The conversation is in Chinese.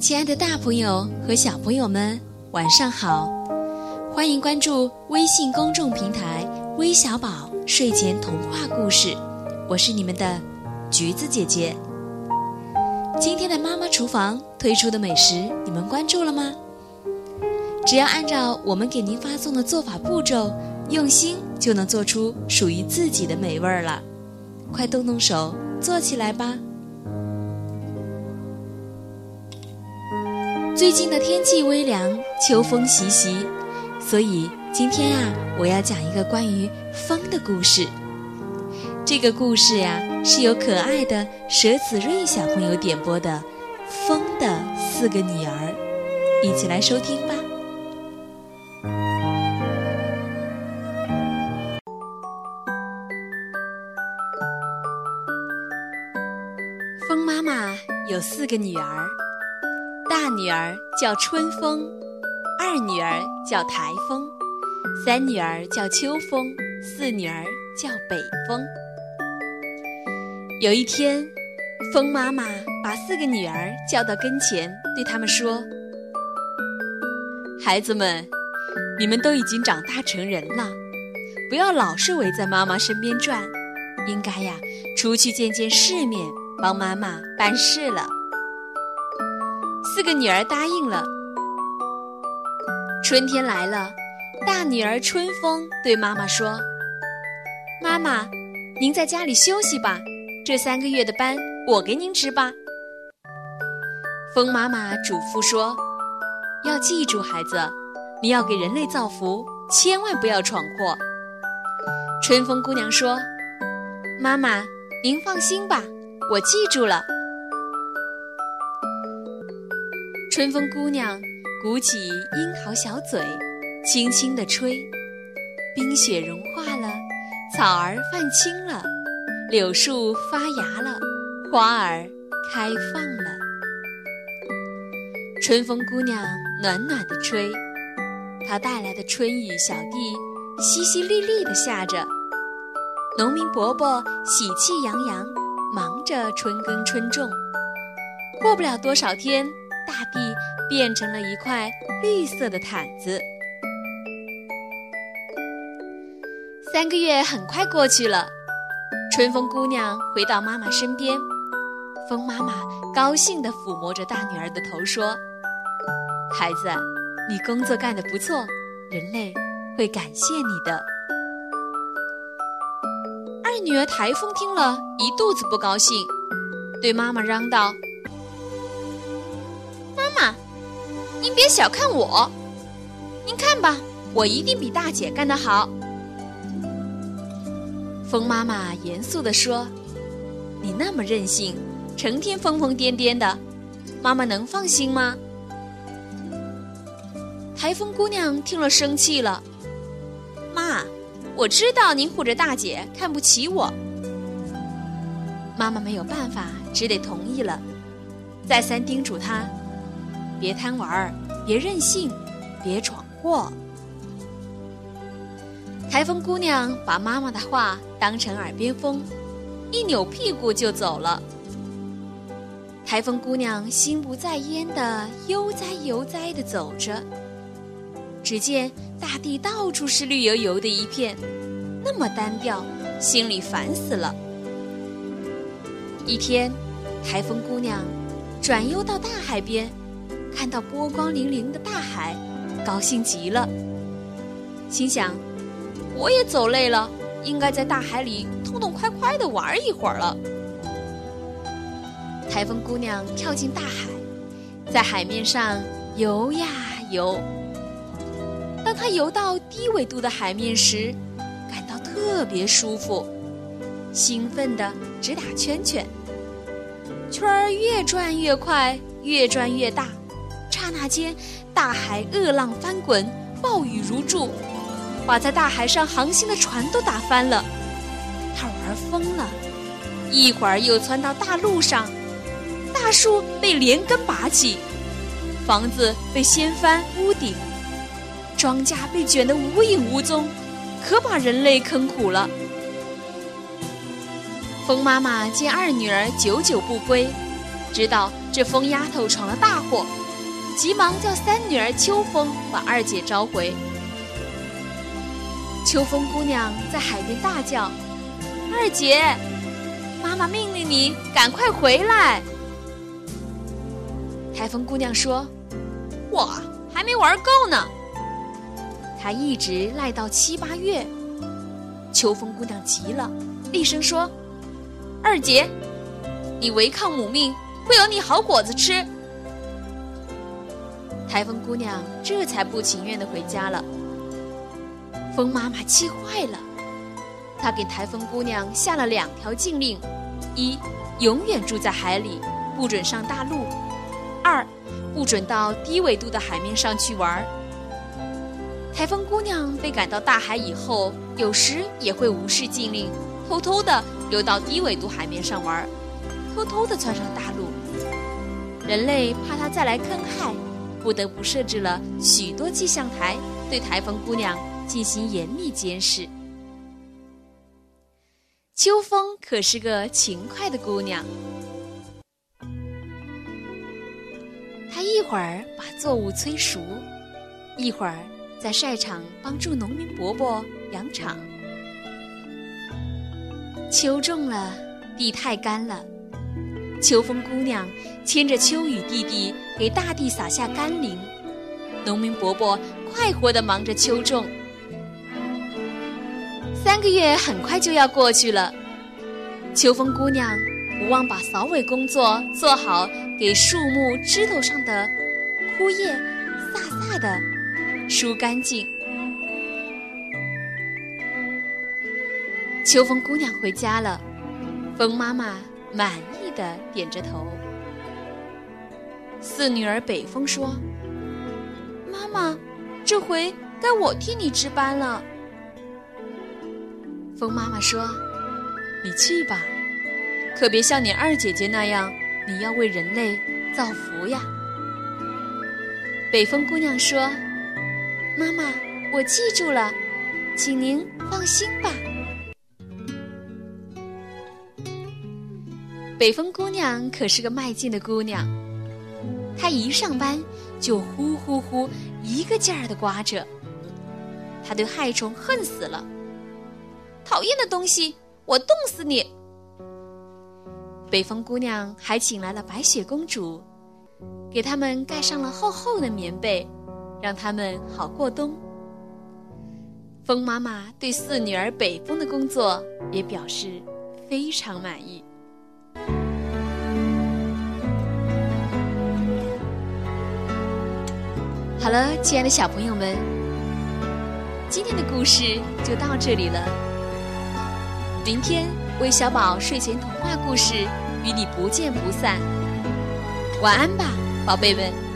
亲爱的，大朋友和小朋友们，晚上好！欢迎关注微信公众平台“微小宝睡前童话故事”，我是你们的橘子姐姐。今天的妈妈厨房推出的美食，你们关注了吗？只要按照我们给您发送的做法步骤，用心就能做出属于自己的美味儿了。快动动手，做起来吧！最近的天气微凉，秋风习习，所以今天呀，我要讲一个关于风的故事。这个故事呀，是由可爱的佘子睿小朋友点播的《风的四个女儿》，一起来收听吧。风妈妈有四个女儿。大女儿叫春风，二女儿叫台风，三女儿叫秋风，四女儿叫北风。有一天，风妈妈把四个女儿叫到跟前，对他们说：“孩子们，你们都已经长大成人了，不要老是围在妈妈身边转，应该呀，出去见见世面，帮妈妈办事了。”四个女儿答应了。春天来了，大女儿春风对妈妈说：“妈妈，您在家里休息吧，这三个月的班我给您值吧。”风妈妈嘱咐说：“要记住，孩子，你要给人类造福，千万不要闯祸。”春风姑娘说：“妈妈，您放心吧，我记住了。”春风姑娘鼓起樱桃小嘴，轻轻地吹，冰雪融化了，草儿泛青了，柳树发芽了，花儿开放了。春风姑娘暖暖地吹，她带来的春雨小地淅淅沥沥地下着，农民伯伯喜气洋洋，忙着春耕春种。过不了多少天。大地变成了一块绿色的毯子。三个月很快过去了，春风姑娘回到妈妈身边，风妈妈高兴地抚摸着大女儿的头说：“孩子，你工作干得不错，人类会感谢你的。”二女儿台风听了一肚子不高兴，对妈妈嚷道。您别小看我，您看吧，我一定比大姐干得好。风妈妈严肃地说：“你那么任性，成天疯疯癫癫的，妈妈能放心吗？”台风姑娘听了生气了：“妈，我知道您护着大姐看不起我。”妈妈没有办法，只得同意了，再三叮嘱她。别贪玩儿，别任性，别闯祸。台风姑娘把妈妈的话当成耳边风，一扭屁股就走了。台风姑娘心不在焉的悠哉悠哉的走着，只见大地到处是绿油油的一片，那么单调，心里烦死了。一天，台风姑娘转悠到大海边。看到波光粼粼的大海，高兴极了，心想：“我也走累了，应该在大海里痛痛快快的玩一会儿了。”台风姑娘跳进大海，在海面上游呀游。当她游到低纬度的海面时，感到特别舒服，兴奋的直打圈圈，圈儿越转越快，越转越大。刹那间，大海恶浪翻滚，暴雨如注，把在大海上航行的船都打翻了。他玩疯了，一会儿又窜到大路上，大树被连根拔起，房子被掀翻屋顶，庄稼被卷得无影无踪，可把人类坑苦了。风妈妈见二女儿久久不归，知道这疯丫头闯了大祸，急忙叫三女儿秋风把二姐召回。秋风姑娘在海边大叫：“二姐，妈妈命令你赶快回来。”台风姑娘说：“我还没玩够呢。”她一直赖到七八月。秋风姑娘急了，厉声说：“二姐，你违抗母命，会有你好果子吃。”台风姑娘这才不情愿的回家了。风妈妈气坏了，她给台风姑娘下了两条禁令：一，永远住在海里，不准上大陆；二，不准到低纬度的海面上去玩。台风姑娘被赶到大海以后，有时也会无视禁令，偷偷的游到低纬度海面上玩，偷偷的窜上大陆。人类怕她再来坑害，不得不设置了许多气象台，对台风姑娘进行严密监视。秋风可是个勤快的姑娘，她一会儿把作物催熟，一会儿。在晒场帮助农民伯伯养场。秋种了，地太干了，秋风姑娘牵着秋雨弟弟给大地撒下甘霖，农民伯伯快活地忙着秋种。三个月很快就要过去了，秋风姑娘不忘把扫尾工作做好，给树木枝头上的枯叶飒飒的。梳干净。秋风姑娘回家了，风妈妈满意的点着头。四女儿北风说：“妈妈，这回该我替你值班了。”风妈妈说：“你去吧，可别像你二姐姐那样，你要为人类造福呀。”北风姑娘说。妈妈，我记住了，请您放心吧。北风姑娘可是个卖劲的姑娘，她一上班就呼呼呼一个劲儿的刮着。她对害虫恨死了，讨厌的东西，我冻死你！北风姑娘还请来了白雪公主，给他们盖上了厚厚的棉被。让他们好过冬。风妈妈对四女儿北风的工作也表示非常满意。好了，亲爱的小朋友们，今天的故事就到这里了。明天魏小宝睡前童话故事与你不见不散。晚安吧，宝贝们。